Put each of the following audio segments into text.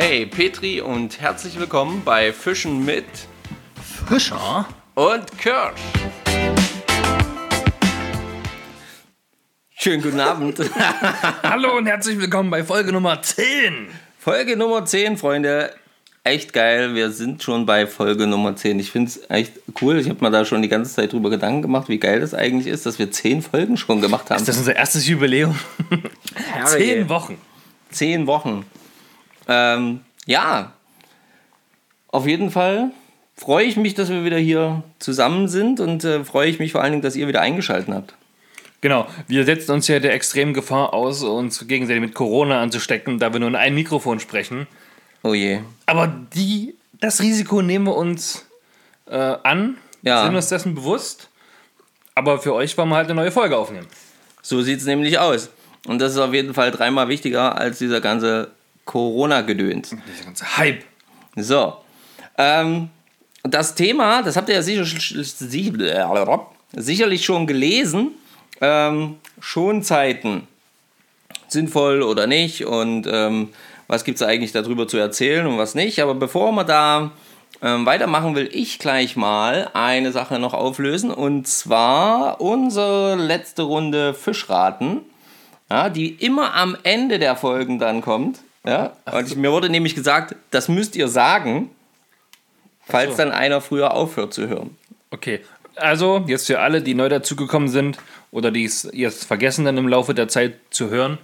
Hey Petri und herzlich willkommen bei Fischen mit Fischer? und Kirsch. Schönen guten Abend. Hallo und herzlich willkommen bei Folge Nummer 10. Folge Nummer 10, Freunde. Echt geil. Wir sind schon bei Folge Nummer 10. Ich finde es echt cool. Ich habe mir da schon die ganze Zeit drüber Gedanken gemacht, wie geil das eigentlich ist, dass wir 10 Folgen schon gemacht haben. Ist das unser erstes Jubiläum? Zehn Wochen. Zehn Wochen. Ähm, ja, auf jeden Fall freue ich mich, dass wir wieder hier zusammen sind und äh, freue ich mich vor allen Dingen, dass ihr wieder eingeschaltet habt. Genau, wir setzen uns ja der extremen Gefahr aus, uns gegenseitig mit Corona anzustecken, da wir nur in ein Mikrofon sprechen. Oh je. Aber die, das Risiko nehmen wir uns äh, an, Ja. sind uns dessen bewusst. Aber für euch wollen wir halt eine neue Folge aufnehmen. So sieht es nämlich aus. Und das ist auf jeden Fall dreimal wichtiger als dieser ganze Corona-Gedöns. Dieser ganze Hype. So. Ähm, das Thema, das habt ihr ja sicher, sicherlich schon gelesen. Ähm, Schonzeiten. Sinnvoll oder nicht und ähm, was gibt es eigentlich darüber zu erzählen und was nicht. Aber bevor wir da ähm, weitermachen, will ich gleich mal eine Sache noch auflösen und zwar unsere letzte Runde Fischraten, ja, die immer am Ende der Folgen dann kommt. Ja? Und ich, mir wurde nämlich gesagt, das müsst ihr sagen, falls so. dann einer früher aufhört zu hören. Okay, also jetzt für alle, die neu dazugekommen sind oder die es jetzt vergessen dann im Laufe der Zeit zu hören.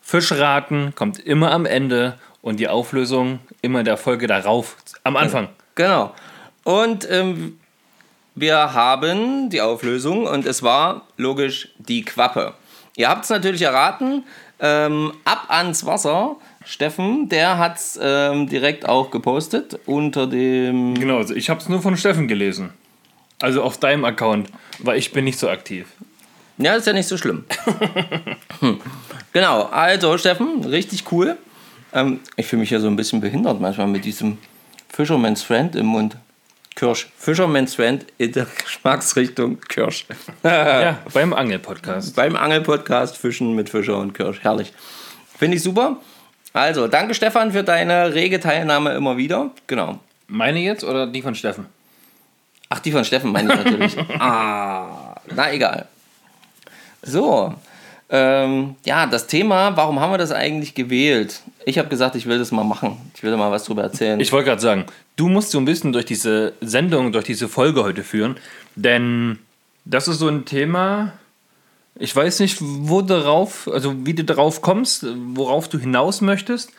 Fischraten kommt immer am Ende und die Auflösung immer in der Folge darauf, am Anfang. Genau. Und ähm, wir haben die Auflösung und es war logisch die Quappe. Ihr habt es natürlich erraten. Ähm, ab ans Wasser. Steffen, der hat es ähm, direkt auch gepostet unter dem. Genau, also ich habe es nur von Steffen gelesen. Also auf deinem Account, weil ich bin nicht so aktiv. Ja, ist ja nicht so schlimm. hm. Genau, also Steffen, richtig cool. Ähm, ich fühle mich ja so ein bisschen behindert manchmal mit diesem Fisherman's Friend im Mund. Kirsch. Fisherman's Friend in der Geschmacksrichtung Kirsch. ja, beim Angel-Podcast. Beim Angelpodcast Fischen mit Fischer und Kirsch. Herrlich. Finde ich super. Also, danke Stefan für deine rege Teilnahme immer wieder. Genau. Meine jetzt oder die von Steffen? Ach, die von Steffen meine ich natürlich. ah, na egal. So, ähm, ja, das Thema, warum haben wir das eigentlich gewählt? Ich habe gesagt, ich will das mal machen. Ich will da mal was drüber erzählen. Ich wollte gerade sagen, du musst so ein bisschen durch diese Sendung, durch diese Folge heute führen, denn das ist so ein Thema, ich weiß nicht, wo darauf, also wie du darauf kommst, worauf du hinaus möchtest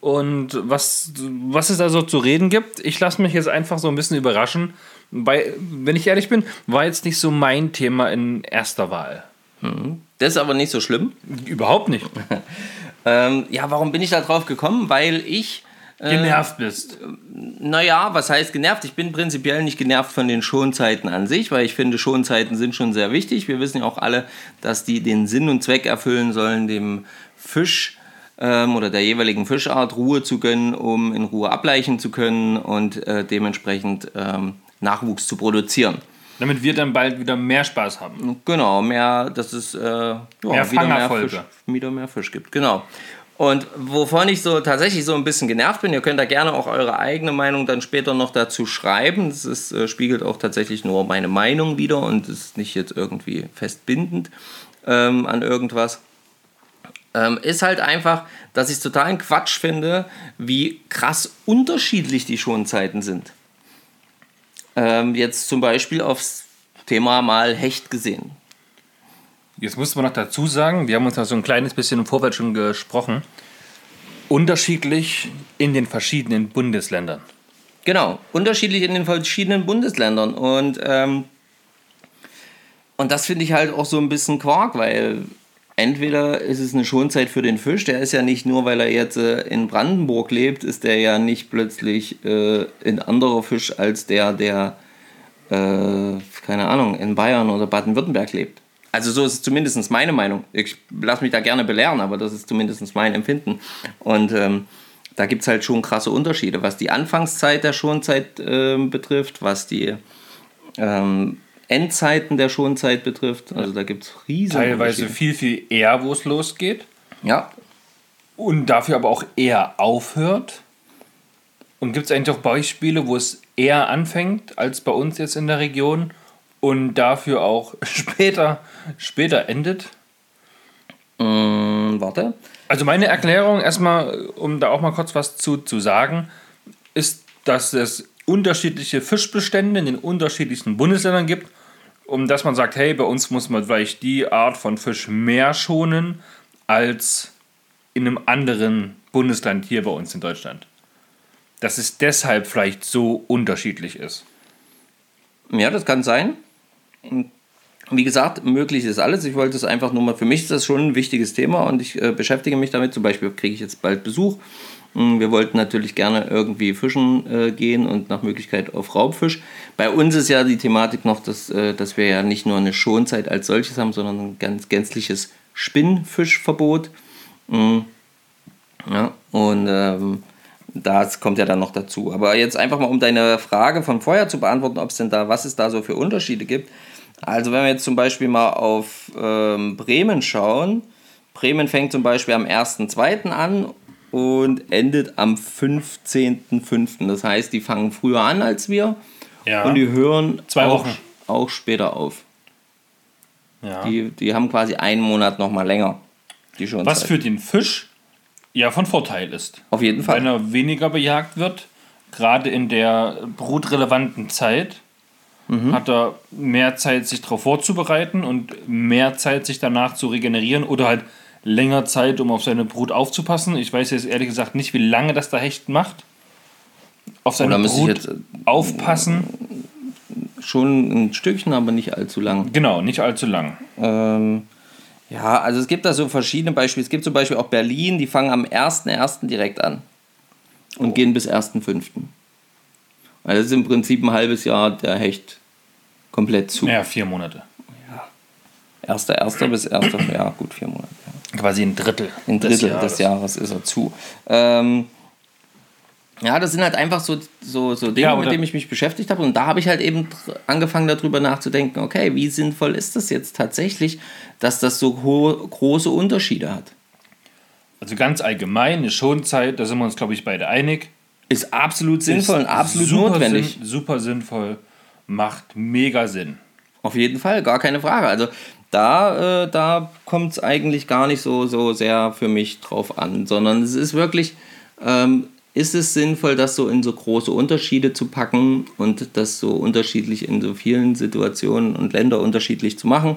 und was, was es da so zu reden gibt. Ich lasse mich jetzt einfach so ein bisschen überraschen, weil, wenn ich ehrlich bin, war jetzt nicht so mein Thema in erster Wahl. das ist aber nicht so schlimm. Überhaupt nicht. Ähm, ja, warum bin ich da drauf gekommen? Weil ich Genervt bist. Naja, was heißt genervt? Ich bin prinzipiell nicht genervt von den Schonzeiten an sich, weil ich finde, Schonzeiten sind schon sehr wichtig. Wir wissen ja auch alle, dass die den Sinn und Zweck erfüllen sollen, dem Fisch ähm, oder der jeweiligen Fischart Ruhe zu gönnen, um in Ruhe ableichen zu können und äh, dementsprechend ähm, Nachwuchs zu produzieren. Damit wir dann bald wieder mehr Spaß haben. Genau, mehr, dass es äh, ja, wieder, mehr. Fisch, wieder mehr Fisch gibt. Genau. Und wovon ich so tatsächlich so ein bisschen genervt bin, ihr könnt da gerne auch eure eigene Meinung dann später noch dazu schreiben. Das ist, äh, spiegelt auch tatsächlich nur meine Meinung wieder und ist nicht jetzt irgendwie festbindend ähm, an irgendwas. Ähm, ist halt einfach, dass ich es totalen Quatsch finde, wie krass unterschiedlich die Schonzeiten sind. Ähm, jetzt zum Beispiel aufs Thema mal Hecht gesehen. Jetzt muss man noch dazu sagen, wir haben uns da so ein kleines bisschen im Vorfeld schon gesprochen, unterschiedlich in den verschiedenen Bundesländern. Genau, unterschiedlich in den verschiedenen Bundesländern. Und, ähm, und das finde ich halt auch so ein bisschen Quark, weil entweder ist es eine Schonzeit für den Fisch, der ist ja nicht nur, weil er jetzt äh, in Brandenburg lebt, ist der ja nicht plötzlich äh, ein anderer Fisch als der, der, äh, keine Ahnung, in Bayern oder Baden-Württemberg lebt. Also so ist zumindest meine Meinung. Ich lasse mich da gerne belehren, aber das ist zumindest mein Empfinden. Und ähm, da gibt es halt schon krasse Unterschiede, was die Anfangszeit der Schonzeit ähm, betrifft, was die ähm, Endzeiten der Schonzeit betrifft. Also da gibt es riesen Teilweise viel, viel eher, wo es losgeht. Ja, Und dafür aber auch eher aufhört. Und gibt es eigentlich auch Beispiele, wo es eher anfängt als bei uns jetzt in der Region und dafür auch später, später endet? Mm, warte. Also meine Erklärung erstmal, um da auch mal kurz was zu, zu sagen, ist, dass es unterschiedliche Fischbestände in den unterschiedlichsten Bundesländern gibt, um dass man sagt, hey, bei uns muss man vielleicht die Art von Fisch mehr schonen als in einem anderen Bundesland hier bei uns in Deutschland. Dass es deshalb vielleicht so unterschiedlich ist. Ja, das kann sein. Wie gesagt, möglich ist alles. Ich wollte es einfach nur mal, für mich ist das schon ein wichtiges Thema und ich äh, beschäftige mich damit. Zum Beispiel kriege ich jetzt bald Besuch. Hm, wir wollten natürlich gerne irgendwie fischen äh, gehen und nach Möglichkeit auf Raubfisch. Bei uns ist ja die Thematik noch, dass, äh, dass wir ja nicht nur eine Schonzeit als solches haben, sondern ein ganz gänzliches Spinnfischverbot. Mhm. Ja, und ähm, das kommt ja dann noch dazu. Aber jetzt einfach mal, um deine Frage von vorher zu beantworten, ob es denn da, was es da so für Unterschiede gibt. Also wenn wir jetzt zum Beispiel mal auf ähm, Bremen schauen, Bremen fängt zum Beispiel am 1.2. an und endet am 15.5. Das heißt, die fangen früher an als wir Ja. und die hören Zwei auch, Wochen. auch später auf. Ja. Die, die haben quasi einen Monat noch mal länger. Die Schonzeit. Was für den Fisch ja von Vorteil ist. Auf jeden Fall. Wenn er weniger bejagt wird, gerade in der brutrelevanten Zeit, Mhm. hat er mehr Zeit, sich darauf vorzubereiten und mehr Zeit, sich danach zu regenerieren oder halt länger Zeit, um auf seine Brut aufzupassen. Ich weiß jetzt ehrlich gesagt nicht, wie lange das der Hecht macht. Auf seine Oder ich Brut jetzt, äh, aufpassen. Schon ein Stückchen, aber nicht allzu lang. Genau, nicht allzu lang. Ähm, ja, also es gibt da so verschiedene Beispiele. Es gibt zum Beispiel auch Berlin, die fangen am 1.1. direkt an und gehen bis 1.5. Weil das ist im Prinzip ein halbes Jahr der Hecht komplett zu. Ja, vier Monate. 1.1. bis 1. Ja, gut, vier Monate. Ja. Quasi ein Drittel. Ein Drittel des Jahres, ist er zu. Ähm, ja, das sind halt einfach so, so, so Dinge, Ja, mit denen ich mich beschäftigt habe. Und da habe ich halt eben angefangen, darüber nachzudenken, okay, wie sinnvoll ist das jetzt tatsächlich, dass das so hohe, große Unterschiede hat? Also ganz allgemein, eine Schonzeit, da sind wir uns, glaube ich, beide einig. Ist absolut sinnvoll Ist und absolut super notwendig. Sinn, super sinnvoll, macht mega Sinn. Auf jeden Fall, gar keine Frage. Also da, äh, da kommt es eigentlich gar nicht so, so sehr für mich drauf an, sondern es ist wirklich, ähm, ist es sinnvoll, das so in so große Unterschiede zu packen und das so unterschiedlich in so vielen Situationen und Länder unterschiedlich zu machen?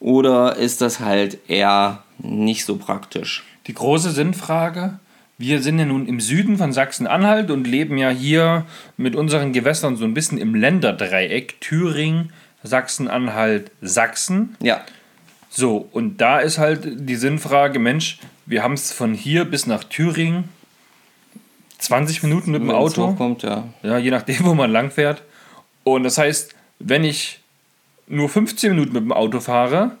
Oder ist das halt eher nicht so praktisch? Die große Sinnfrage, wir sind ja nun im Süden von Sachsen-Anhalt und leben ja hier mit unseren Gewässern so ein bisschen im Länderdreieck Thüringen, Sachsen-Anhalt, Sachsen. Ja, So, und da ist halt die Sinnfrage, Mensch, wir haben es von hier bis nach Thüringen 20 Minuten mit dem Auto. hochkommt, ja. Ja, je nachdem, wo man lang fährt. Und das heißt, wenn ich nur 15 Minuten mit dem Auto fahre,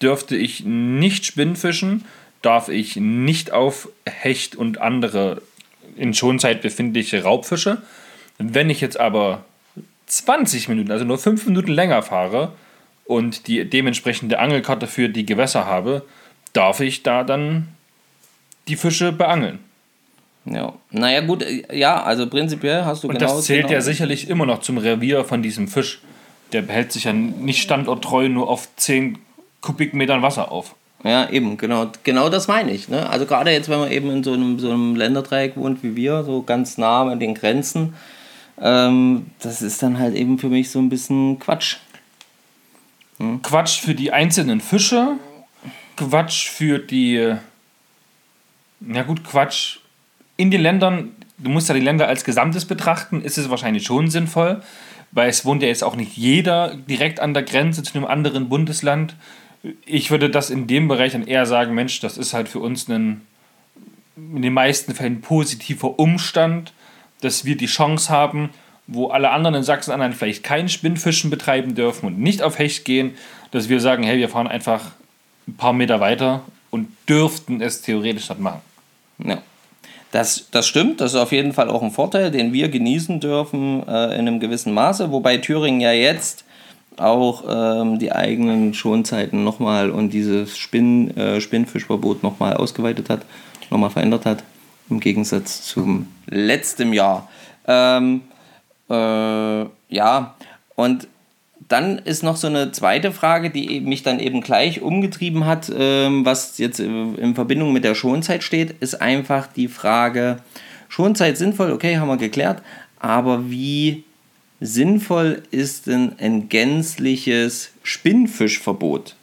dürfte ich nicht Spinnfischen, darf ich nicht auf Hecht und andere in Schonzeit befindliche Raubfische. Wenn ich jetzt aber 20 Minuten, also nur 5 Minuten länger fahre und die dementsprechende Angelkarte für die Gewässer habe, darf ich da dann die Fische beangeln. ja. Naja, gut, ja, also prinzipiell hast du Und genau das zählt genau, ja sicherlich immer noch zum Revier von diesem Fisch. Der behält sich ja nicht standorttreu nur auf 10 Kubikmetern Wasser auf. Ja, eben, genau, genau das meine ich. Ne? Also gerade jetzt, wenn man eben in so einem, so einem Länderdreieck wohnt wie wir, so ganz nah an den Grenzen, ähm, das ist dann halt eben für mich so ein bisschen Quatsch. Quatsch für die einzelnen Fische, Quatsch für die. Na gut, Quatsch. In den Ländern, du musst ja die Länder als Gesamtes betrachten, ist es wahrscheinlich schon sinnvoll, weil es wohnt ja jetzt auch nicht jeder direkt an der Grenze zu einem anderen Bundesland. Ich würde das in dem Bereich dann eher sagen, Mensch, das ist halt für uns ein in den meisten Fällen positiver Umstand, dass wir die Chance haben, wo alle anderen in Sachsen-Anhalt vielleicht kein Spinnfischen betreiben dürfen und nicht auf Hecht gehen, dass wir sagen, hey, wir fahren einfach ein paar Meter weiter und dürften es theoretisch nicht machen. Ja. Das, das stimmt, das ist auf jeden Fall auch ein Vorteil, den wir genießen dürfen äh, in einem gewissen Maße, wobei Thüringen ja jetzt auch ähm, die eigenen Schonzeiten nochmal und dieses Spinn, äh, Spinnfischverbot nochmal ausgeweitet hat, nochmal verändert hat. Im Gegensatz zum letzten Jahr. Ähm, äh, ja, und dann ist noch so eine zweite Frage, die mich dann eben gleich umgetrieben hat, ähm, was jetzt in Verbindung mit der Schonzeit steht, ist einfach die Frage, Schonzeit sinnvoll, okay, haben wir geklärt, aber wie sinnvoll ist denn ein gänzliches Spinnfischverbot?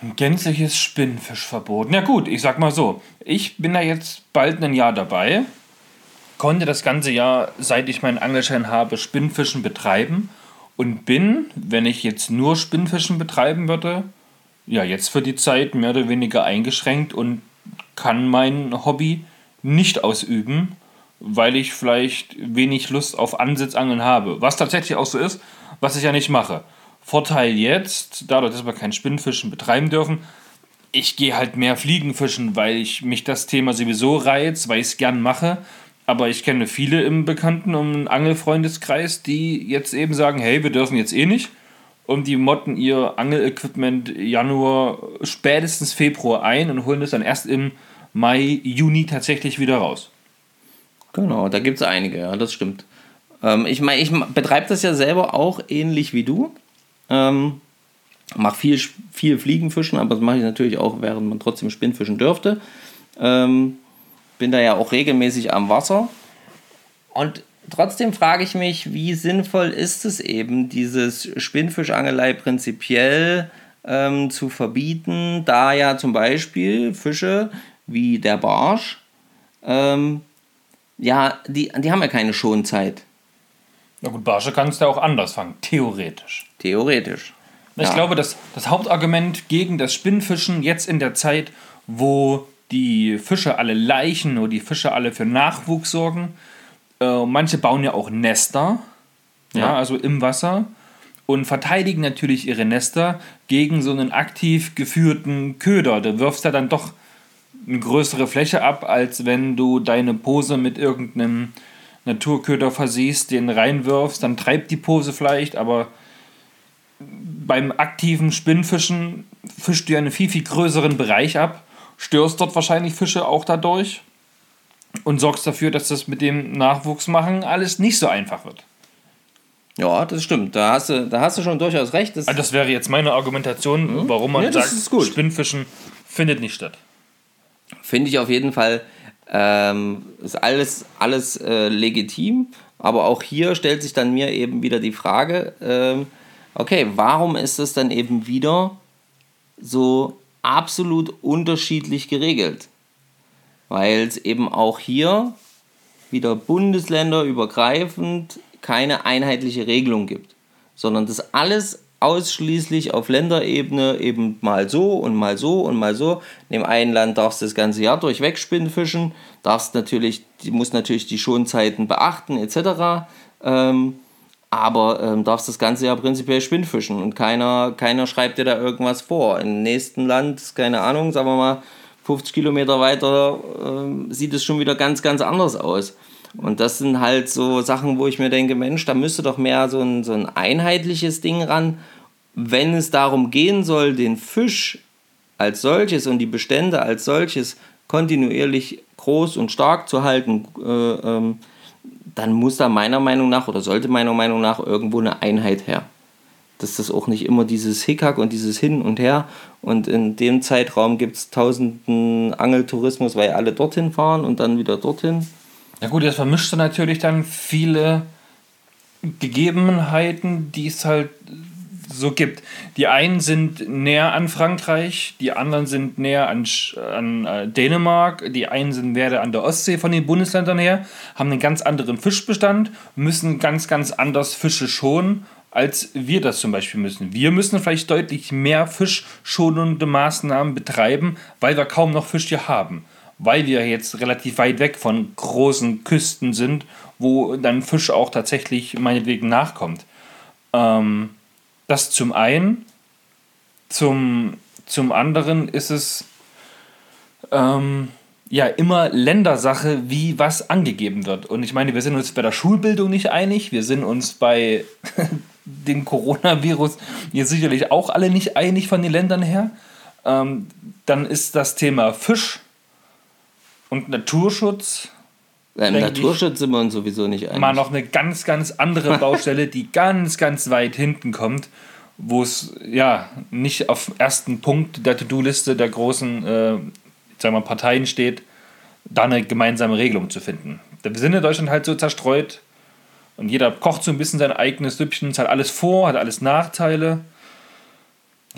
Ein gänzliches Spinnfischverbot. Na gut, ich sag mal so, ich bin da jetzt bald ein Jahr dabei, konnte das ganze Jahr, seit ich meinen Angelschein habe, Spinnfischen betreiben und bin, wenn ich jetzt nur Spinnfischen betreiben würde, ja, jetzt für die Zeit mehr oder weniger eingeschränkt und kann mein Hobby nicht ausüben, weil ich vielleicht wenig Lust auf Ansitzangeln habe. Was tatsächlich auch so ist, was ich ja nicht mache. Vorteil jetzt, dadurch, dass wir kein Spinnfischen betreiben dürfen, ich gehe halt mehr Fliegenfischen, weil ich mich das Thema sowieso reizt, weil ich es gern mache. Aber ich kenne viele im Bekannten- und Angelfreundeskreis, die jetzt eben sagen, hey, wir dürfen jetzt eh nicht. Und die motten ihr Angelequipment Januar, spätestens Februar ein und holen es dann erst im Mai, Juni tatsächlich wieder raus. Genau, da gibt es einige, ja, das stimmt. Ähm, ich meine, ich betreibe das ja selber auch ähnlich wie du. Ähm, mache viel, viel Fliegenfischen, aber das mache ich natürlich auch, während man trotzdem Spinnfischen dürfte. Ähm, bin da ja auch regelmäßig am Wasser. Und trotzdem frage ich mich, wie sinnvoll ist es eben, dieses Spinnfischangelei prinzipiell ähm, zu verbieten, da ja zum Beispiel Fische wie der Barsch, ähm, ja, die, die haben ja keine Schonzeit. Na gut, Barsche kannst du auch anders fangen, theoretisch. Theoretisch. Ich ja. glaube, das, das Hauptargument gegen das Spinnfischen jetzt in der Zeit, wo die Fische alle leichen oder die Fische alle für Nachwuchs sorgen, äh, manche bauen ja auch Nester, ja. ja, also im Wasser und verteidigen natürlich ihre Nester gegen so einen aktiv geführten Köder. Du wirfst ja dann doch eine größere Fläche ab, als wenn du deine Pose mit irgendeinem Naturköder versiehst, den reinwirfst, dann treibt die Pose vielleicht, aber beim aktiven Spinnfischen fischst du ja einen viel, viel größeren Bereich ab, störst dort wahrscheinlich Fische auch dadurch und sorgst dafür, dass das mit dem Nachwuchsmachen alles nicht so einfach wird. Ja, das stimmt. Da hast du, da hast du schon durchaus recht. Das, also das wäre jetzt meine Argumentation, mhm. warum man ja, sagt, Spinnfischen findet nicht statt. Finde ich auf jeden Fall, ähm, ist alles, alles äh, legitim. Aber auch hier stellt sich dann mir eben wieder die Frage, ähm, okay, warum ist es dann eben wieder so absolut unterschiedlich geregelt? Weil es eben auch hier wieder bundesländerübergreifend keine einheitliche Regelung gibt, sondern das alles ausschließlich auf Länderebene eben mal so und mal so und mal so. In dem einen Land darfst du das ganze Jahr durchweg Spinnfischen, darfst natürlich, die muss natürlich die Schonzeiten beachten etc. Ähm, aber ähm, darfst das ganze Jahr prinzipiell Spinnfischen und keiner, keiner schreibt dir da irgendwas vor. Im nächsten Land, keine Ahnung, sagen wir mal 50 Kilometer weiter, ähm, sieht es schon wieder ganz, ganz anders aus. Und das sind halt so Sachen, wo ich mir denke, Mensch, da müsste doch mehr so ein, so ein einheitliches Ding ran. Wenn es darum gehen soll, den Fisch als solches und die Bestände als solches kontinuierlich groß und stark zu halten, äh, ähm, dann muss da meiner Meinung nach oder sollte meiner Meinung nach irgendwo eine Einheit her. Dass das auch nicht immer dieses Hickhack und dieses Hin und Her und in dem Zeitraum gibt es tausenden Angeltourismus, weil alle dorthin fahren und dann wieder dorthin. Ja gut, das vermischt natürlich dann viele Gegebenheiten, die es halt so gibt. Die einen sind näher an Frankreich, die anderen sind näher an, an äh, Dänemark, die einen sind näher an der Ostsee von den Bundesländern her, haben einen ganz anderen Fischbestand, müssen ganz, ganz anders Fische schonen, als wir das zum Beispiel müssen. Wir müssen vielleicht deutlich mehr fischschonende Maßnahmen betreiben, weil wir kaum noch Fisch hier haben weil wir jetzt relativ weit weg von großen Küsten sind, wo dann Fisch auch tatsächlich meinetwegen nachkommt. Ähm, das zum einen. Zum, zum anderen ist es ähm, ja immer Ländersache, wie was angegeben wird. Und ich meine, wir sind uns bei der Schulbildung nicht einig, wir sind uns bei dem Coronavirus hier sicherlich auch alle nicht einig von den Ländern her. Ähm, dann ist das Thema Fisch und Naturschutz. Im denke Naturschutz sind wir uns sowieso nicht einig. Mal noch eine ganz, ganz andere Baustelle, die ganz, ganz weit hinten kommt, wo es ja nicht auf ersten Punkt der To-Do-Liste der großen äh, sagen wir, Parteien steht, da eine gemeinsame Regelung zu finden. Wir sind in Deutschland halt so zerstreut und jeder kocht so ein bisschen sein eigenes Süppchen, es hat alles Vor-, hat alles Nachteile.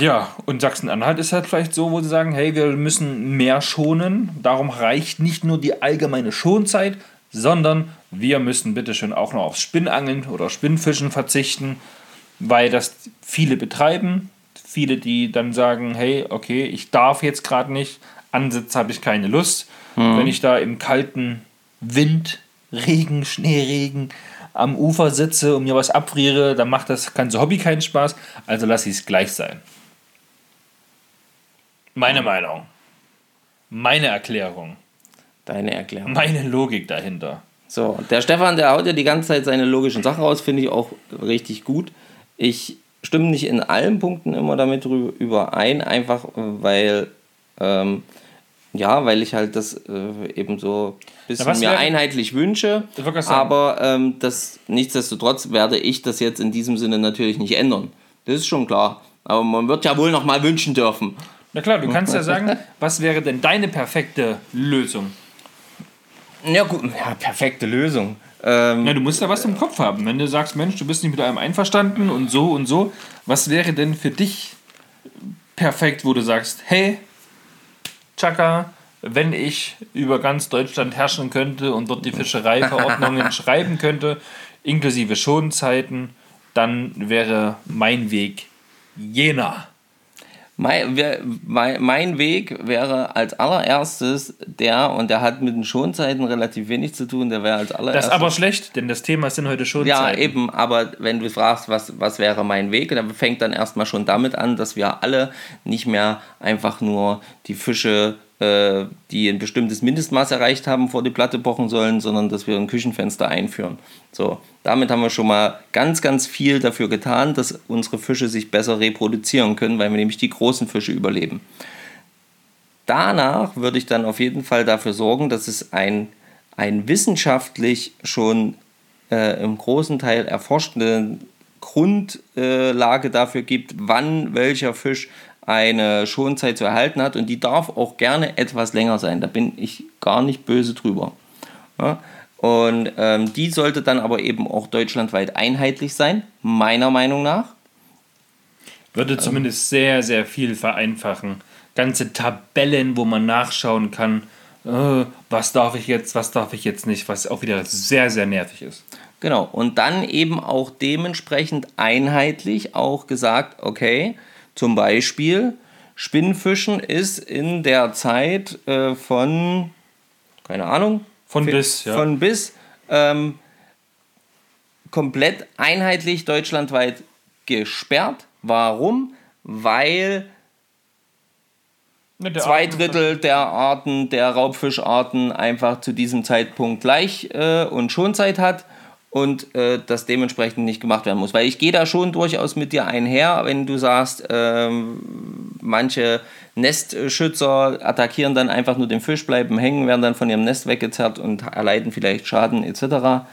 Ja, und Sachsen-Anhalt ist halt vielleicht so, wo sie sagen, hey, wir müssen mehr schonen. Darum reicht nicht nur die allgemeine Schonzeit, sondern wir müssen bitte schön auch noch aufs Spinnangeln oder Spinnfischen verzichten, weil das viele betreiben. Viele, die dann sagen, hey, okay, ich darf jetzt gerade nicht, Ansitz habe ich keine Lust. Wenn ich da im kalten Wind, Regen, Schneeregen am Ufer sitze und mir was abfriere, dann macht das ganze Hobby keinen Spaß. Also lasse ich es gleich sein. Meine Meinung. Meine Erklärung. Deine Erklärung. Meine Logik dahinter. So, der Stefan, der haut ja die ganze Zeit seine logischen Sachen raus, finde ich auch richtig gut. Ich stimme nicht in allen Punkten immer damit überein, einfach äh, weil, ähm, ja, weil ich halt das äh, eben so ein bisschen mir einheitlich wünsche. Aber ähm, das, nichtsdestotrotz werde ich das jetzt in diesem Sinne natürlich nicht ändern. Das ist schon klar. Aber man wird ja wohl noch mal wünschen dürfen. Na klar, du kannst ja sagen, was wäre denn deine perfekte Lösung? Ja, gut, ja, perfekte Lösung. Ähm, Ja, du musst ja was im Kopf haben. Wenn du sagst, Mensch, du bist nicht mit einem einverstanden und so und so, was wäre denn für dich perfekt, wo du sagst, hey, Chaka, wenn ich über ganz Deutschland herrschen könnte und dort die Fischereiverordnungen schreiben könnte, inklusive Schonzeiten, dann wäre mein Weg jener. Mein, mein, mein Weg wäre als allererstes der, und der hat mit den Schonzeiten relativ wenig zu tun, der wäre als Das allererstes. ist aber schlecht, denn das Thema sind heute ja, Schonzeiten. eben, aber wenn du fragst, was, was wäre mein Weg, dann fängt dann erstmal schon damit an, dass wir alle nicht mehr einfach nur die Fische, äh, die ein bestimmtes Mindestmaß erreicht haben, vor die Platte pochen sollen, sondern dass wir ein Küchenfenster einführen. So, damit haben wir schon mal ganz, ganz viel dafür getan, dass unsere Fische sich besser reproduzieren können, weil wir nämlich die großen Fische überleben. Danach würde ich dann auf jeden Fall dafür sorgen, dass es ein, ein wissenschaftlich schon äh, im großen Teil erforschte Grundlage dafür gibt, wann welcher Fisch eine Schonzeit zu erhalten hat und die darf auch gerne etwas länger sein. Da bin ich gar nicht böse drüber. Ja? Und ähm, die sollte dann aber eben auch deutschlandweit einheitlich sein, meiner Meinung nach. Würde zumindest sehr, sehr viel vereinfachen. Ganze Tabellen, wo man nachschauen kann, äh, was darf ich jetzt, was darf ich jetzt nicht, was auch wieder sehr, sehr nervig ist. Genau, und dann eben auch dementsprechend einheitlich auch gesagt, okay, zum Beispiel Spinnfischen ist in der Zeit äh, von, keine Ahnung, Von bis, ja. von bis ähm, komplett einheitlich deutschlandweit gesperrt. Warum? Weil Ne, zwei Drittel der Arten, der Raubfischarten einfach zu diesem Zeitpunkt gleich äh, und Schonzeit hat und äh, das dementsprechend nicht gemacht werden muss. Weil ich gehe da schon durchaus mit dir einher, wenn du sagst, ähm, manche Nestschützer attackieren dann einfach nur den Fisch, bleiben hängen, werden dann von ihrem Nest weggezerrt und erleiden vielleicht Schaden etc.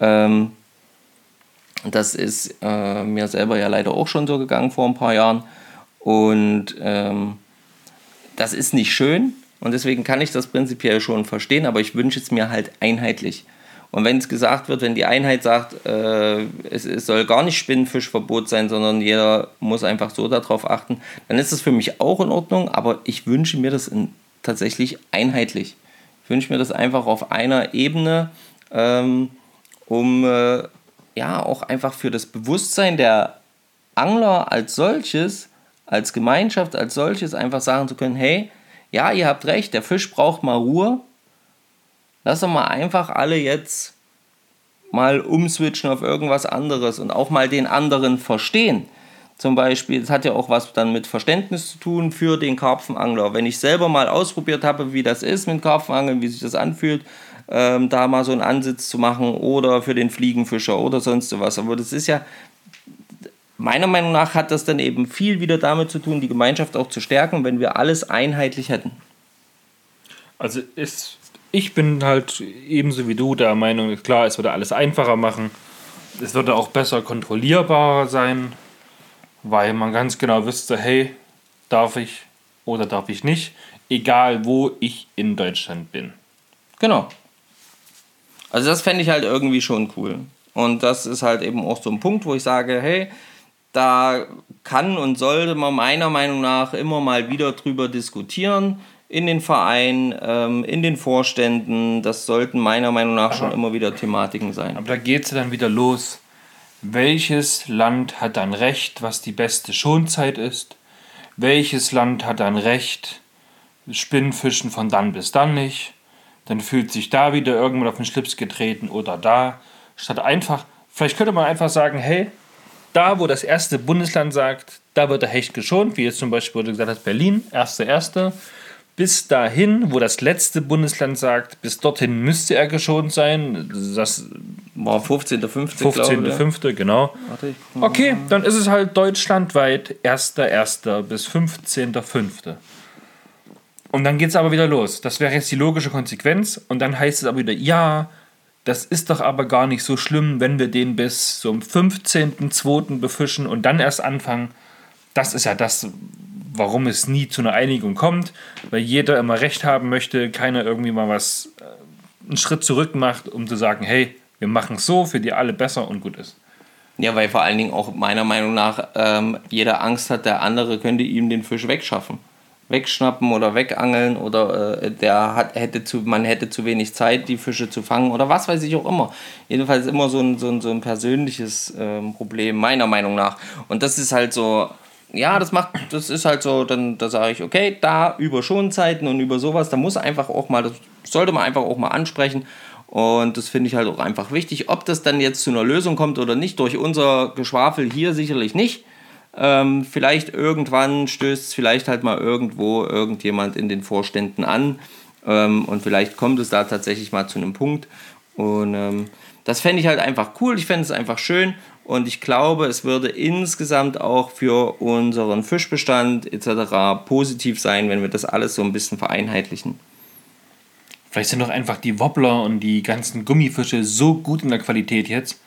Ähm, das ist äh, mir selber ja leider auch schon so gegangen vor ein paar Jahren. Und ähm, das ist nicht schön und deswegen kann ich das prinzipiell schon verstehen, aber ich wünsche es mir halt einheitlich. Und wenn es gesagt wird, wenn die Einheit sagt, äh, es, es soll gar nicht Spinnenfischverbot sein, sondern jeder muss einfach so darauf achten, dann ist das für mich auch in Ordnung, aber ich wünsche mir das in, tatsächlich einheitlich. Ich wünsche mir das einfach auf einer Ebene, ähm, um äh, ja auch einfach für das Bewusstsein der Angler als solches, als Gemeinschaft als solches einfach sagen zu können, hey, ja, ihr habt recht, der Fisch braucht mal Ruhe. Lass doch mal einfach alle jetzt mal umswitchen auf irgendwas anderes und auch mal den anderen verstehen. Zum Beispiel, das hat ja auch was dann mit Verständnis zu tun für den Karpfenangler. Wenn ich selber mal ausprobiert habe, wie das ist mit Karpfenangeln, wie sich das anfühlt, ähm, da mal so einen Ansitz zu machen oder für den Fliegenfischer oder sonst was. Aber das ist ja, meiner Meinung nach hat das dann eben viel wieder damit zu tun, die Gemeinschaft auch zu stärken, wenn wir alles einheitlich hätten. Also ist, ich bin halt ebenso wie du der Meinung, klar, es würde alles einfacher machen. Es würde auch besser kontrollierbar sein, weil man ganz genau wüsste, hey, darf ich oder darf ich nicht, egal wo ich in Deutschland bin. Genau. Also das fände ich halt irgendwie schon cool. Und das ist halt eben auch so ein Punkt, wo ich sage, hey, da kann und sollte man meiner Meinung nach immer mal wieder drüber diskutieren in den Vereinen, ähm, in den Vorständen. Das sollten meiner Meinung nach schon immer wieder Thematiken sein. Aber da geht es dann wieder los. Welches Land hat dann recht, was die beste Schonzeit ist? Welches Land hat dann recht, Spinnfischen von dann bis dann nicht? Dann fühlt sich da wieder irgendwann auf den Schlips getreten oder da. Statt einfach, vielleicht könnte man einfach sagen, hey, da, wo das erste Bundesland sagt, da wird der Hecht geschont, wie jetzt zum Beispiel wurde gesagt hat, Berlin, erste, erste, bis dahin, wo das letzte Bundesland sagt, bis dorthin müsste er geschont sein. Das war 15.5. 15.5. genau. Warte, okay, dann ist es halt deutschlandweit 1.1. bis 15.5. Und dann geht es aber wieder los. Das wäre jetzt die logische Konsequenz. Und dann heißt es aber wieder, ja, das ist doch aber gar nicht so schlimm, wenn wir den bis zum 15.02. befischen und dann erst anfangen. Das ist ja das, warum es nie zu einer Einigung kommt, weil jeder immer recht haben möchte, keiner irgendwie mal was, äh, einen Schritt zurück macht, um zu sagen, hey, wir machen es so, für die alle besser und gut ist. Ja, weil vor allen Dingen auch meiner Meinung nach ähm, jeder Angst hat, der andere könnte ihm den Fisch wegschaffen wegschnappen oder wegangeln oder äh, der hat, hätte zu, man hätte zu wenig Zeit, die Fische zu fangen oder was weiß ich auch immer. Jedenfalls immer so ein, so ein, so ein persönliches ähm, Problem, meiner Meinung nach. Und das ist halt so, ja, das macht, das ist halt so, dann da sage ich, okay, da über Schonzeiten und über sowas, da muss einfach auch mal, das sollte man einfach auch mal ansprechen. Und das finde ich halt auch einfach wichtig. Ob das dann jetzt zu einer Lösung kommt oder nicht, durch unser Geschwafel hier sicherlich nicht. Ähm, vielleicht irgendwann stößt es vielleicht halt mal irgendwo irgendjemand in den Vorständen an ähm, und vielleicht kommt es da tatsächlich mal zu einem Punkt. Und ähm, das fände ich halt einfach cool, ich fände es einfach schön und ich glaube, es würde insgesamt auch für unseren Fischbestand etc. positiv sein, wenn wir das alles so ein bisschen vereinheitlichen. Vielleicht sind doch einfach die Wobbler und die ganzen Gummifische so gut in der Qualität jetzt,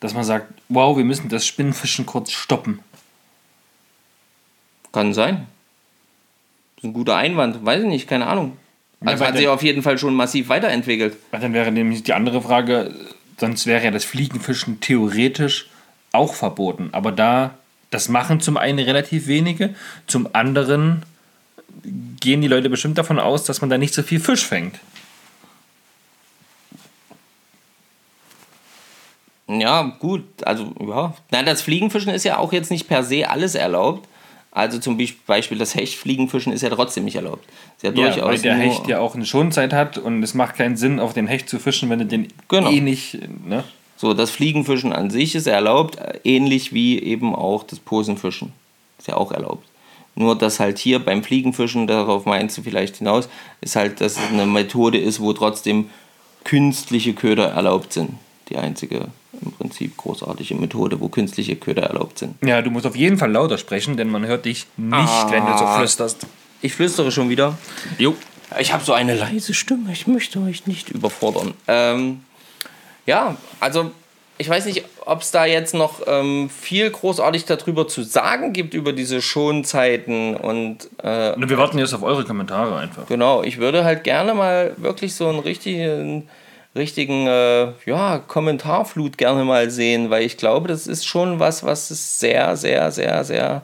dass man sagt, wow, wir müssen das Spinnenfischen kurz stoppen. Kann sein. Das ist ein guter Einwand. Weiß ich nicht, keine Ahnung. Also ja, hat sich auf jeden Fall schon massiv weiterentwickelt. Dann wäre nämlich die andere Frage, sonst wäre ja das Fliegenfischen theoretisch auch verboten. Aber da, das machen zum einen relativ wenige, zum anderen gehen die Leute bestimmt davon aus, dass man da nicht so viel Fisch fängt. Ja, gut, also ja. Nein, das Fliegenfischen ist ja auch jetzt nicht per se alles erlaubt. Also zum Beispiel das Hechtfliegenfischen ist ja trotzdem nicht erlaubt. Ist ja, ja weil der Hecht ja auch eine Schonzeit hat und es macht keinen Sinn, auf den Hecht zu fischen, wenn du den genau. eh nicht. Ne? So, das Fliegenfischen an sich ist erlaubt, ähnlich wie eben auch das Posenfischen. Ist ja auch erlaubt. Nur, dass halt hier beim Fliegenfischen, darauf meinst du vielleicht hinaus, ist halt, dass es eine Methode ist, wo trotzdem künstliche Köder erlaubt sind. Die einzige im Prinzip großartige Methode, wo künstliche Köder erlaubt sind. Ja, du musst auf jeden Fall lauter sprechen, denn man hört dich nicht, ah, wenn du so flüsterst. Ich flüstere schon wieder. Jo. Ich habe so eine leise Stimme, ich möchte euch nicht überfordern. Ähm, ja, also ich weiß nicht, ob es da jetzt noch ähm, viel großartig darüber zu sagen gibt, über diese Schonzeiten und. Äh, Wir warten jetzt auf eure Kommentare einfach. Genau, ich würde halt gerne mal wirklich so einen richtigen richtigen äh, ja, Kommentarflut gerne mal sehen, weil ich glaube, das ist schon was, was sehr, sehr, sehr, sehr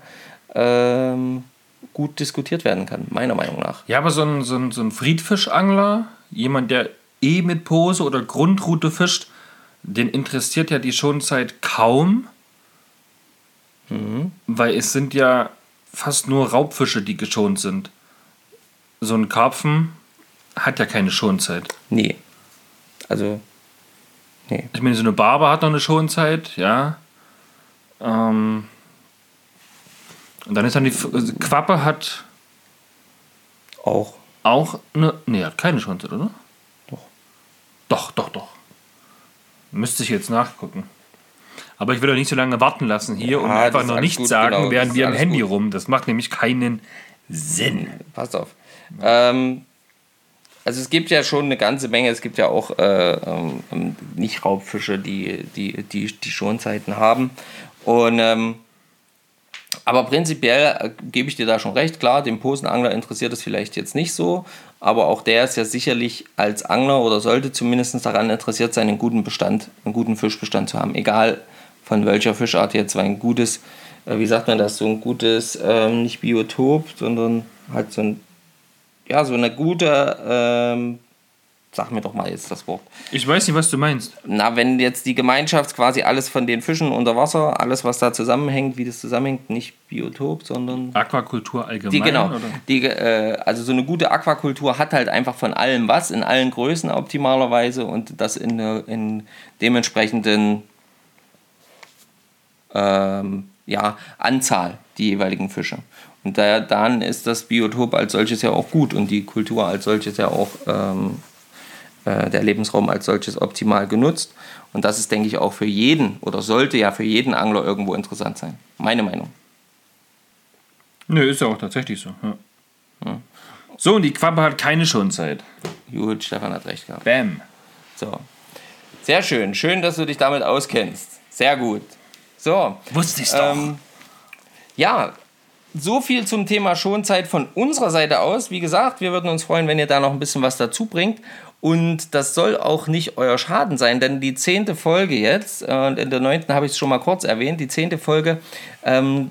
ähm, gut diskutiert werden kann, meiner Meinung nach. Ja, aber so ein, so ein, so ein Friedfischangler, jemand, der eh mit Pose oder Grundrute fischt, den interessiert ja die Schonzeit kaum, mhm. weil es sind ja fast nur Raubfische, die geschont sind. So ein Karpfen hat ja keine Schonzeit. Nee. Also, nee. Ich meine, so eine Barber hat noch eine Schonzeit, ja. Ähm, und dann ist dann die also Quappe hat auch. Auch eine. Nee, hat keine Schonzeit, oder? Doch. Doch, doch, doch. Müsste ich jetzt nachgucken. Aber ich will doch nicht so lange warten lassen hier und Ja, das einfach noch nichts sagen, genau, während wir am Handy gut. rum. Das macht nämlich keinen Sinn. Passt auf. Ähm, also es gibt ja schon eine ganze Menge, es gibt ja auch äh, ähm, Nicht-Raubfische, die, die, die, die Schonzeiten haben. Und ähm, aber prinzipiell äh, gebe ich dir da schon recht, klar, den Posenangler interessiert es vielleicht jetzt nicht so, aber auch der ist ja sicherlich als Angler oder sollte zumindest daran interessiert sein, einen guten Bestand, einen guten Fischbestand zu haben. Egal von welcher Fischart jetzt, weil ein gutes, äh, wie sagt man das, so ein gutes, ähm, nicht Biotop, sondern halt so ein, ja, so eine gute, ähm, sag mir doch mal jetzt das Wort. Ich weiß nicht, was du meinst. Na, wenn jetzt die Gemeinschaft quasi alles von den Fischen unter Wasser, alles was da zusammenhängt, wie das zusammenhängt, nicht Biotop, sondern Aquakultur allgemein? die, genau. Oder? Die, äh, also so eine gute Aquakultur hat halt einfach von allem was, in allen Größen optimalerweise und das in, in dementsprechenden ähm, ja, Anzahl, die jeweiligen Fische. Und daher, dann ist das Biotop als solches ja auch gut und die Kultur als solches ja auch ähm, äh, der Lebensraum als solches optimal genutzt. Und das ist, denke ich, auch für jeden oder sollte ja für jeden Angler irgendwo interessant sein. Meine Meinung. Nö, ist ja auch tatsächlich so. Ja. So, und die Quappe hat keine Schonzeit. Gut, Stefan hat recht gehabt. Bam. So. Sehr schön. Schön, dass du dich damit auskennst. Sehr gut. So. Wusste doch. Ähm, ja, so viel zum Thema Schonzeit von unserer Seite aus. Wie gesagt, wir würden uns freuen, wenn ihr da noch ein bisschen was dazu bringt. Und das soll auch nicht euer Schaden sein, denn die zehnte Folge jetzt, und in der neunten habe ich es schon mal kurz erwähnt, die zehnte Folge ähm,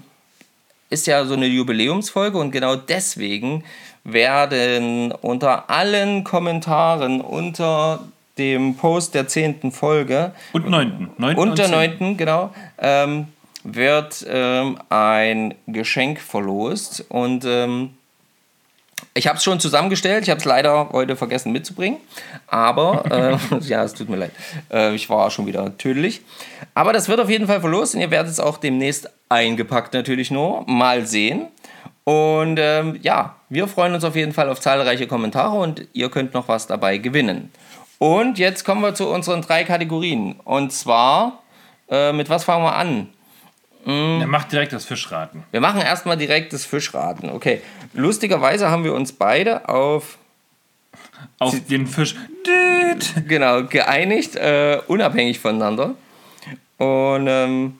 ist ja so eine Jubiläumsfolge und genau deswegen werden unter allen Kommentaren unter dem Post der zehnten Folge Und neunten. neunten und der neunten, genau, ähm, wird ähm, ein Geschenk verlost. Und ähm, ich habe es schon zusammengestellt. Ich habe es leider heute vergessen mitzubringen. Aber, äh, ja, es tut mir leid. Äh, ich war schon wieder tödlich. Aber das wird auf jeden Fall verlost und ihr werdet es auch demnächst eingepackt natürlich nur. Mal sehen. Und ähm, ja, wir freuen uns auf jeden Fall auf zahlreiche Kommentare und ihr könnt noch was dabei gewinnen. Und jetzt kommen wir zu unseren drei Kategorien. Und zwar, äh, mit was fangen wir an? Er macht direkt das Fischraten. Wir machen erstmal direkt das Fischraten. Okay. Lustigerweise haben wir uns beide auf Auf den Fisch. Düt. genau geeinigt, äh, unabhängig voneinander. Und ähm,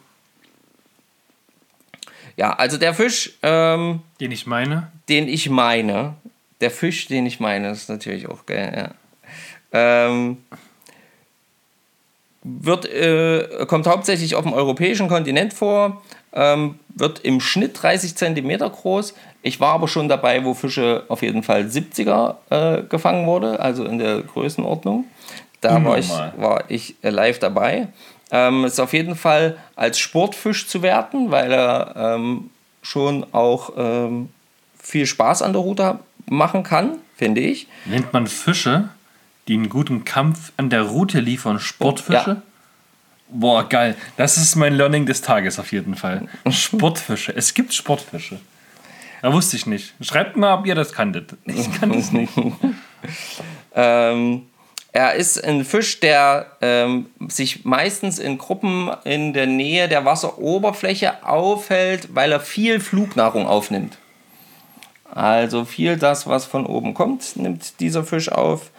ja, also der Fisch, ähm, Den ich meine. den ich meine, der Fisch, den ich meine, ist natürlich auch geil, ja. Ähm, wird, äh, kommt hauptsächlich auf dem europäischen Kontinent vor, ähm, wird im Schnitt 30 cm groß. Ich war aber schon dabei, wo Fische auf jeden Fall 70er äh, gefangen wurde, also in der Größenordnung. Da war ich, war ich äh, live dabei. Ähm, ist auf jeden Fall als Sportfisch zu werten, weil er ähm, schon auch ähm, viel Spaß an der Route machen kann, finde ich. Nennt man Fische, die einen guten Kampf an der Route liefern, Sportfische? Ja. Boah, geil. Das ist mein Learning des Tages auf jeden Fall. Sportfische. Es gibt Sportfische. Da wusste ich nicht. Schreibt mal, ob ihr das kanntet. Ich kann das nicht. Ähm, er ist ein Fisch, der ähm, sich meistens in Gruppen in der Nähe der Wasseroberfläche aufhält, weil er viel Flugnahrung aufnimmt. Also viel das, was von oben kommt, nimmt dieser Fisch auf.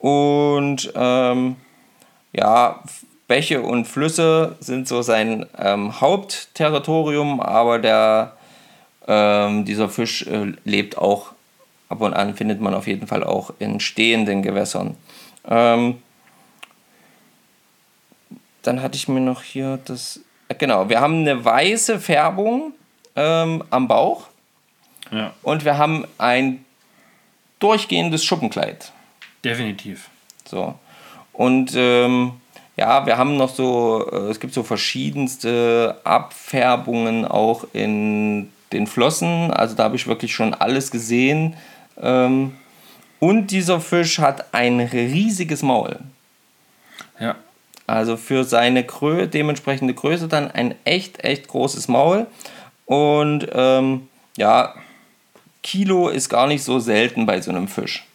Und ähm, ja, Bäche und Flüsse sind so sein ähm, Hauptterritorium, aber der, ähm, dieser Fisch äh, lebt auch ab und an, findet man auf jeden Fall auch in stehenden Gewässern. Ähm, dann hatte ich mir noch hier das. äh, Genau, wir haben eine weiße Färbung ähm, am Bauch Ja, und wir haben ein durchgehendes Schuppenkleid. Definitiv. So. Und ähm, ja, wir haben noch so, äh, es gibt so verschiedenste Abfärbungen auch in den Flossen. Also da habe ich wirklich schon alles gesehen. Ähm, und dieser Fisch hat ein riesiges Maul. Ja. Also für seine Grö dementsprechende Größe dann ein echt, echt großes Maul. Und ähm, ja, Kilo ist gar nicht so selten bei so einem Fisch.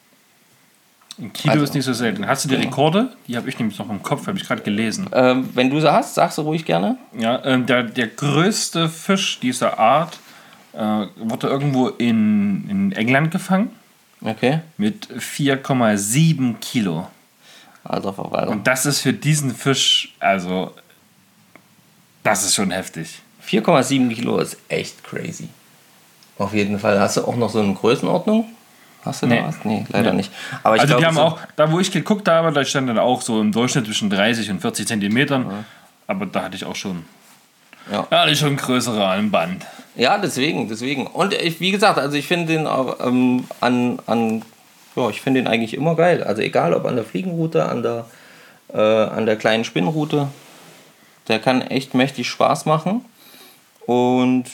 Ein Kilo Also- ist nicht so selten. Hast du die Rekorde? Die habe ich nämlich noch im Kopf, habe ich gerade gelesen. Ähm, wenn du sie hast, sagst du ruhig gerne. Ja, ähm, der, der größte Fisch dieser Art äh, wurde irgendwo in, in England gefangen Okay. mit 4,7 Kilo. Alter Verwalter. Und das ist für diesen Fisch, also, das ist schon heftig. 4,7 Kilo ist echt crazy. Auf jeden Fall. Hast du auch noch so eine Größenordnung? Hast du Nee. da was? Nee, leider Nee. nicht. Aber ich also, glaube, die haben so- auch, da wo ich geguckt habe, da stand dann auch so im Durchschnitt zwischen 30 und 40 Zentimetern. Aber da hatte ich auch schon, Ja. da hatte ich schon größere am Band. Ja, deswegen, deswegen. Und ich, wie gesagt, also ich finde den auch, ähm, an, an, ja, ich finde den eigentlich immer geil. Also egal ob an der Fliegenroute, an der, äh, an der kleinen Spinnroute, der kann echt mächtig Spaß machen. Und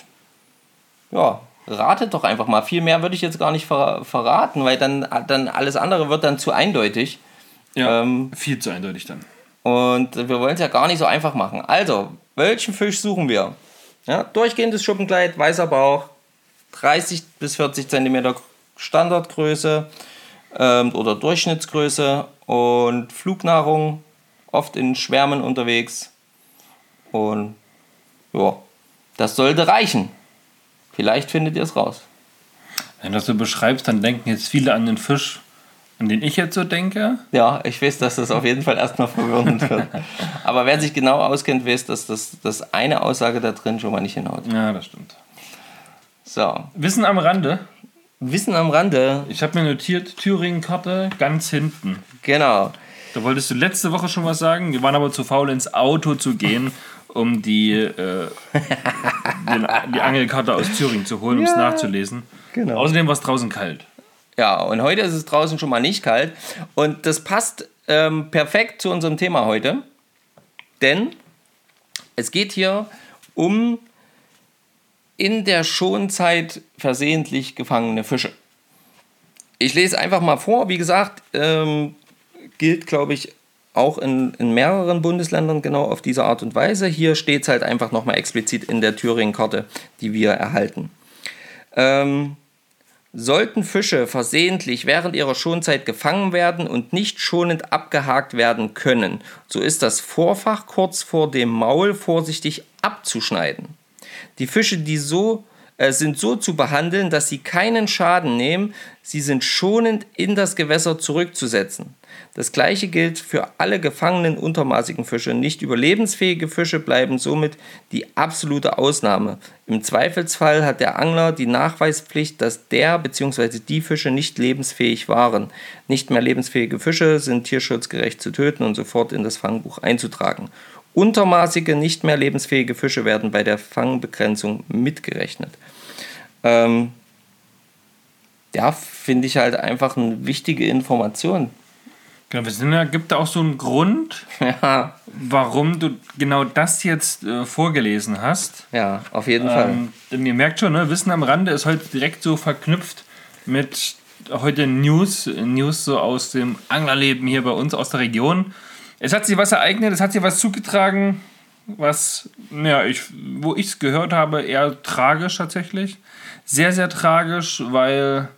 ja, ratet doch einfach mal. Viel mehr würde ich jetzt gar nicht ver verraten, weil dann, dann alles andere wird dann zu eindeutig. Ja, Ähm, viel zu eindeutig dann. Und wir wollen es ja gar nicht so einfach machen. Also, welchen Fisch suchen wir? Ja, durchgehendes Schuppenkleid, weißer Bauch, 30 bis 40 cm Standardgröße ähm, oder Durchschnittsgröße und Flugnahrung, oft in Schwärmen unterwegs. Und ja, das sollte reichen. Vielleicht findet ihr es raus. Wenn du das so beschreibst, dann denken jetzt viele an den Fisch, an den ich jetzt so denke. Ja, ich weiß, dass das auf jeden Fall erstmal verwirrend wird. Aber wer sich genau auskennt, weiß, dass das, das eine Aussage da drin schon mal nicht hinhaut. Ja, das stimmt. So, Wissen am Rande. Wissen am Rande, Ich habe mir notiert, Thüringen-Karte ganz hinten. genau. Da wolltest du letzte Woche schon was sagen. Wir waren aber zu faul, ins Auto zu gehen, um die, äh, den, die Angelkarte aus Thüringen zu holen, um es Ja. nachzulesen. Genau. Außerdem war es draußen kalt. Ja, und heute ist es draußen schon mal nicht kalt. Und das passt ähm, perfekt zu unserem Thema heute. Denn es geht hier um in der Schonzeit versehentlich gefangene Fische. Ich lese einfach mal vor. Wie gesagt, ähm, gilt, glaube ich, auch in, in mehreren Bundesländern genau auf diese Art und Weise. Hier steht es halt einfach nochmal explizit in der Thüringen-Karte, die wir erhalten. Ähm, Sollten Fische versehentlich während ihrer Schonzeit gefangen werden und nicht schonend abgehakt werden können, so ist das Vorfach kurz vor dem Maul vorsichtig abzuschneiden. Die Fische, die so äh, sind so zu behandeln, dass sie keinen Schaden nehmen, sie sind schonend in das Gewässer zurückzusetzen. Das gleiche gilt für alle gefangenen untermaßigen Fische. Nicht überlebensfähige Fische bleiben somit die absolute Ausnahme. Im Zweifelsfall hat der Angler die Nachweispflicht, dass der bzw. die Fische nicht lebensfähig waren. Nicht mehr lebensfähige Fische sind tierschutzgerecht zu töten und sofort in das Fangbuch einzutragen. Untermaßige, nicht mehr lebensfähige Fische werden bei der Fangbegrenzung mitgerechnet. Ähm, ja, finde ich halt einfach eine wichtige Information. Genau, wir sind ja, gibt da auch so einen Grund, Ja, warum du genau das jetzt äh, vorgelesen hast. ja, auf jeden Fall. Ähm, denn ihr merkt schon, ne, Wissen am Rande ist heute direkt so verknüpft mit heute News, News so aus dem Anglerleben hier bei uns aus der Region. Es hat sich was ereignet, es hat sich was zugetragen, was, ja, ich, wo ich es gehört habe, eher tragisch tatsächlich. Sehr, sehr tragisch, weil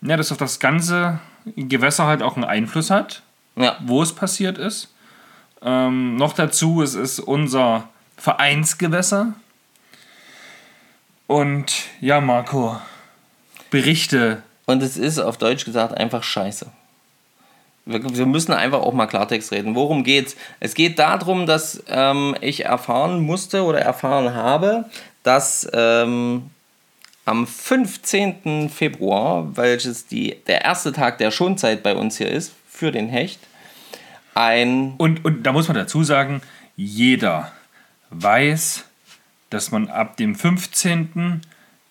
ja, das auf das ganze Gewässer halt auch einen Einfluss hat Ja, wo es passiert ist. Ähm, noch dazu, es ist unser Vereinsgewässer. Und ja, Marco, berichte. und es ist auf Deutsch gesagt einfach scheiße. Wir, wir müssen einfach auch mal Klartext reden. Worum geht's? Es geht darum, dass ähm, ich erfahren musste oder erfahren habe, dass ähm, am 15. Februar, welches die, der erste Tag der Schonzeit bei uns hier ist, für den Hecht, ein Und, und da muss man dazu sagen, jeder weiß, dass man ab dem 15.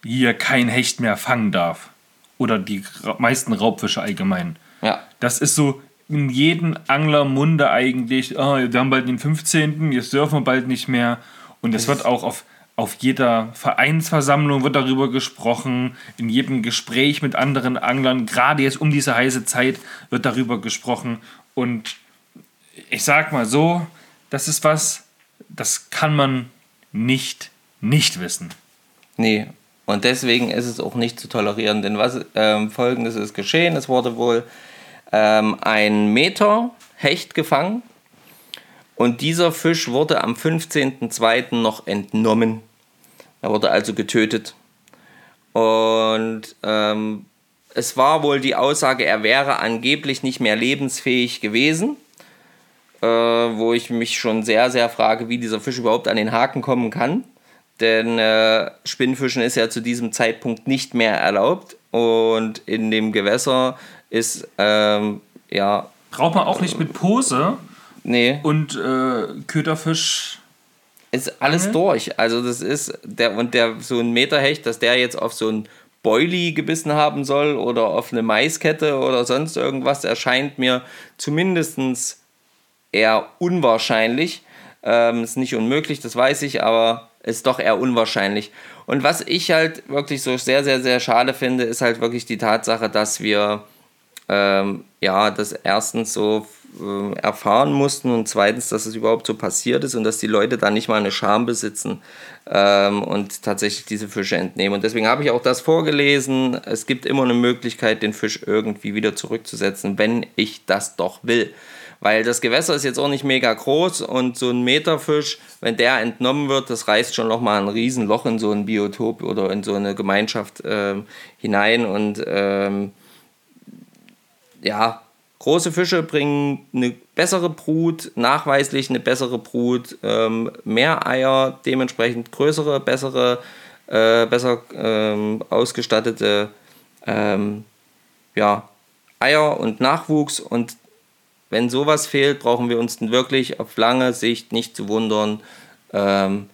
hier kein Hecht mehr fangen darf. Oder die meisten Raubfische allgemein. ja, Das ist so in jedem Anglermunde eigentlich, ah, wir haben bald den 15., jetzt dürfen wir bald nicht mehr. Und es wird auch auf, auf jeder Vereinsversammlung wird darüber gesprochen, in jedem Gespräch mit anderen Anglern, gerade jetzt um diese heiße Zeit wird darüber gesprochen. Und ich sag mal so, das ist was, das kann man nicht nicht wissen. Nee, und deswegen ist es auch nicht zu tolerieren, denn was ähm, folgendes ist geschehen, es wurde wohl ähm, ein Meter Hecht gefangen. Und dieser Fisch wurde am 15.02. noch entnommen. Er wurde also getötet. Und ähm, es war wohl die Aussage, er wäre angeblich nicht mehr lebensfähig gewesen. Äh, wo ich mich schon sehr, sehr frage, wie dieser Fisch überhaupt an den Haken kommen kann. Denn äh, Spinnfischen ist ja zu diesem Zeitpunkt nicht mehr erlaubt. Und in dem Gewässer ist, ähm, ja. Braucht man auch nicht mit Pose. Nee. Und äh, Köderfisch. Ist alles mhm. durch. Also, das ist, der, und der, so ein Meterhecht, dass der jetzt auf so ein Boilie gebissen haben soll oder auf eine Maiskette oder sonst irgendwas, erscheint mir zumindest eher unwahrscheinlich. Ähm, ist nicht unmöglich, das weiß ich, aber ist doch eher unwahrscheinlich. Und was ich halt wirklich so sehr, sehr, sehr schade finde, ist halt wirklich die Tatsache, dass wir ähm, ja das erstens so äh, erfahren mussten und zweitens, dass es überhaupt so passiert ist und dass die Leute da nicht mal eine Scham besitzen ähm, und tatsächlich diese Fische entnehmen. Und deswegen habe ich auch das vorgelesen. Es gibt immer eine Möglichkeit, den Fisch irgendwie wieder zurückzusetzen, wenn ich das doch will. Weil das Gewässer ist jetzt auch nicht mega groß und so ein Meterfisch, wenn der entnommen wird, das reißt schon nochmal ein Riesenloch in so ein Biotop oder in so eine Gemeinschaft ähm, hinein. Und ähm, ja, große Fische bringen eine bessere Brut, nachweislich eine bessere Brut, ähm, mehr Eier, dementsprechend größere, bessere, äh, besser ähm, ausgestattete ähm, ja, Eier und Nachwuchs. Und wenn sowas fehlt, brauchen wir uns wirklich auf lange Sicht nicht zu wundern, ähm,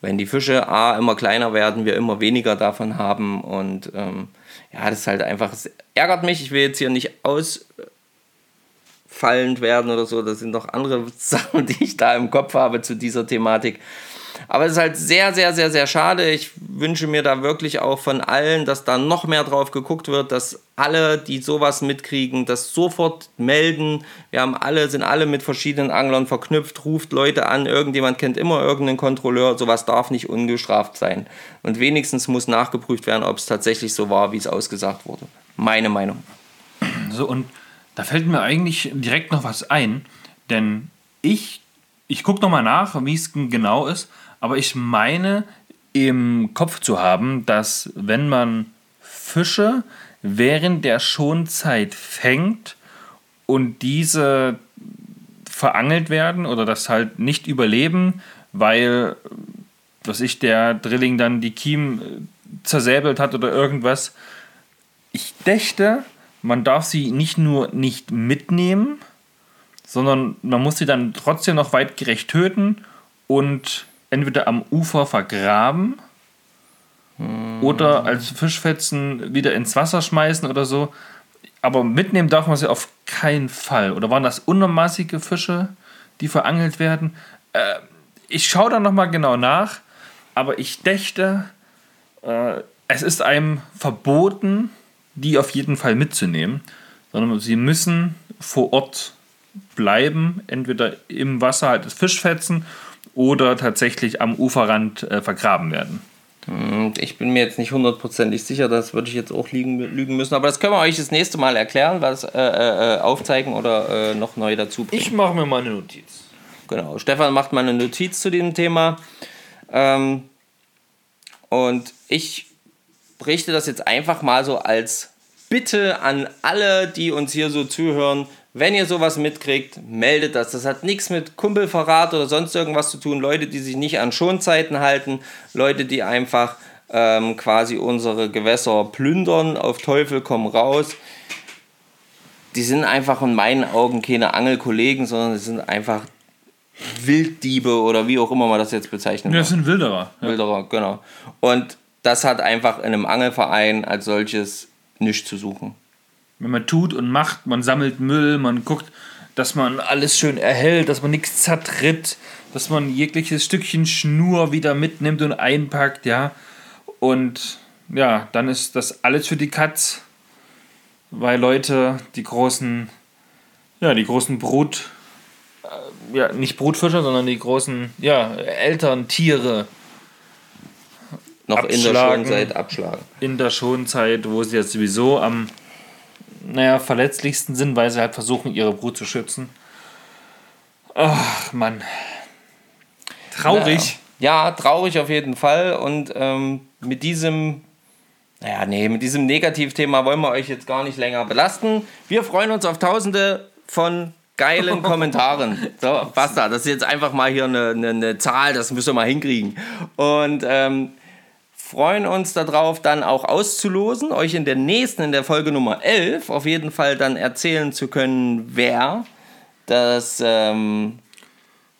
wenn die Fische A immer kleiner werden, wir immer weniger davon haben und ähm, ja, das ist halt einfach, es ärgert mich, ich will jetzt hier nicht ausfallend werden oder so, das sind noch andere Sachen, die ich da im Kopf habe zu dieser Thematik. Aber es ist halt sehr, sehr, sehr, sehr schade. Ich wünsche mir da wirklich auch von allen, dass da noch mehr drauf geguckt wird, dass alle, die sowas mitkriegen, das sofort melden. Wir haben alle, sind alle mit verschiedenen Anglern verknüpft, ruft Leute an, irgendjemand kennt immer irgendeinen Kontrolleur. Sowas darf nicht ungestraft sein. Und wenigstens muss nachgeprüft werden, ob es tatsächlich so war, wie es ausgesagt wurde. Meine Meinung. So, und da fällt mir eigentlich direkt noch was ein, denn ich, ich gucke nochmal nach, wie es genau ist. Aber ich meine im Kopf zu haben, dass wenn man Fische während der Schonzeit fängt und diese verangelt werden oder das halt nicht überleben, weil, was ich, der Drilling dann die Kiemen äh, zersäbelt hat oder irgendwas. Ich dächte, man darf sie nicht nur nicht mitnehmen, sondern man muss sie dann trotzdem noch weitgerecht töten und entweder am Ufer vergraben oder als Fischfetzen wieder ins Wasser schmeißen oder so. Aber mitnehmen darf man sie auf keinen Fall. Oder waren das unmaßige Fische, die verangelt werden? Äh, ich schaue da nochmal genau nach, aber ich dächte, äh, es ist einem verboten, die auf jeden Fall mitzunehmen, sondern sie müssen vor Ort bleiben, entweder im Wasser halt Fischfetzen oder tatsächlich am Uferrand äh, vergraben werden. Hm, ich bin mir jetzt nicht hundertprozentig sicher, das würde ich jetzt auch liegen, lügen müssen, aber das können wir euch das nächste Mal erklären, was äh, äh, aufzeigen oder äh, noch neu dazu bringen. Ich mache mir mal eine Notiz. Genau, Stefan macht mal eine Notiz zu dem Thema. Ähm, und ich berichte das jetzt einfach mal so als Bitte an alle, die uns hier so zuhören. Wenn ihr sowas mitkriegt, meldet das. Das hat nichts mit Kumpelverrat oder sonst irgendwas zu tun. Leute, die sich nicht an Schonzeiten halten, Leute, die einfach ähm, quasi unsere Gewässer plündern, auf Teufel komm raus. Die sind einfach in meinen Augen keine Angelkollegen, sondern sie sind einfach Wilddiebe oder wie auch immer man das jetzt bezeichnet. Ja, das sind Wilderer. Ja. Wilderer, genau. Und das hat einfach in einem Angelverein als solches nichts zu suchen man tut und macht, man sammelt Müll, man guckt, dass man alles schön erhält, dass man nichts zertritt, dass man jegliches Stückchen Schnur wieder mitnimmt und einpackt, ja. Und ja, dann ist das alles für die Katz, weil Leute die großen, ja, die großen Brut, äh, ja, nicht Brutfischer, sondern die großen, ja, Elterntiere noch in der Schonzeit abschlagen. In der Schonzeit, wo sie jetzt sowieso am naja, verletzlichsten sind, weil sie halt versuchen, ihre Brut zu schützen. Ach, Mann. Traurig. Ja, ja traurig auf jeden Fall. Und ähm, mit diesem, naja, nee, mit diesem Negativthema wollen wir euch jetzt gar nicht länger belasten. Wir freuen uns auf tausende von geilen Kommentaren. So, basta. Das ist jetzt einfach mal hier eine, eine, eine Zahl, das müssen wir mal hinkriegen. Und ähm, freuen uns darauf, dann auch auszulosen, euch in der nächsten, in der Folge Nummer 11, auf jeden Fall dann erzählen zu können, wer das ähm,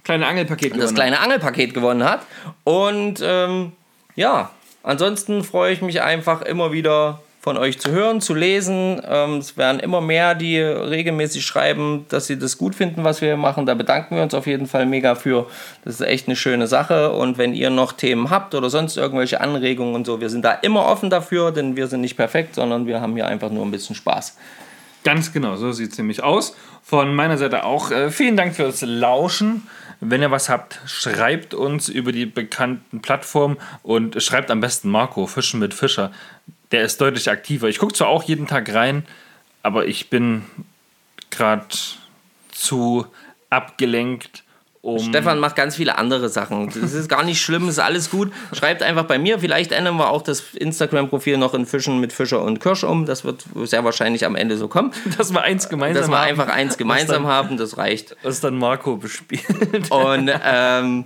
kleine Angelpaket das kleine Angelpaket gewonnen hat. Und ähm, ja, ansonsten freue ich mich einfach immer wieder von euch zu hören, zu lesen. Ähm, es werden immer mehr, die regelmäßig schreiben, dass sie das gut finden, was wir machen. Da bedanken wir uns auf jeden Fall mega für. Das ist echt eine schöne Sache. Und wenn ihr noch Themen habt oder sonst irgendwelche Anregungen und so, wir sind da immer offen dafür, denn wir sind nicht perfekt, sondern wir haben hier einfach nur ein bisschen Spaß. Ganz genau, so sieht es nämlich aus. Von meiner Seite auch äh, vielen Dank fürs Lauschen. Wenn ihr was habt, schreibt uns über die bekannten Plattformen und schreibt am besten Marco, Fischen mit Fischer der ist deutlich aktiver. Ich gucke zwar auch jeden Tag rein, aber ich bin gerade zu abgelenkt. Um Stefan macht ganz viele andere Sachen. Das ist gar nicht schlimm, ist alles gut. Schreibt einfach bei mir. Vielleicht ändern wir auch das Instagram-Profil noch in Fischen mit Fischer und Kirsch um. Das wird sehr wahrscheinlich am Ende so kommen. Dass wir eins gemeinsam Dass wir haben. einfach eins gemeinsam dann, haben, das reicht. Was dann Marco bespielt. Und ähm,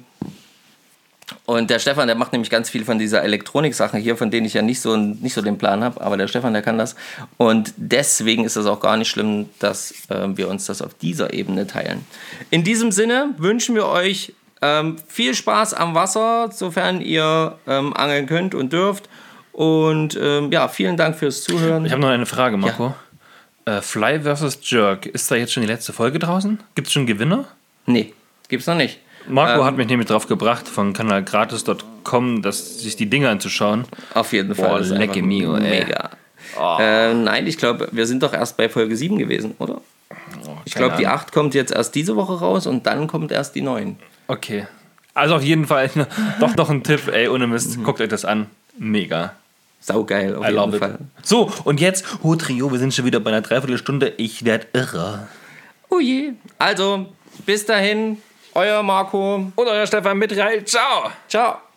und der Stefan, der macht nämlich ganz viel von dieser Elektronik-Sache hier, von denen ich ja nicht so, nicht so den Plan habe. Aber der Stefan, der kann das. Und deswegen ist es auch gar nicht schlimm, dass äh, wir uns das auf dieser Ebene teilen. In diesem Sinne wünschen wir euch ähm, viel Spaß am Wasser, sofern ihr ähm, angeln könnt und dürft. Und ähm, ja, vielen Dank fürs Zuhören. Ich habe noch eine Frage, Marco. Ja. Äh, Fly vs. Jerk, ist da jetzt schon die letzte Folge draußen? Gibt es schon Gewinner? Nee, gibt es noch nicht. Marco ähm, hat mich nämlich drauf gebracht, von kanalgratis.com, sich die Dinge anzuschauen. Auf jeden Fall. Boah, lecke mio, ey. Mega. Oh. Äh, nein, ich glaube, wir sind doch erst bei Folge 7 gewesen, oder? Oh, ich glaube, die 8 kommt jetzt erst diese Woche raus und dann kommt erst die 9. Okay. Also auf jeden Fall doch noch ein Tipp, ey, ohne Mist, mhm. guckt euch das an. Mega. Saugeil, auf I jeden Fall. It. So, und jetzt, oh Trio, wir sind schon wieder bei einer Dreiviertelstunde. Ich werde irre. Oh je. Also, bis dahin, euer Marco und euer Stefan Mitreil. Ciao. Ciao.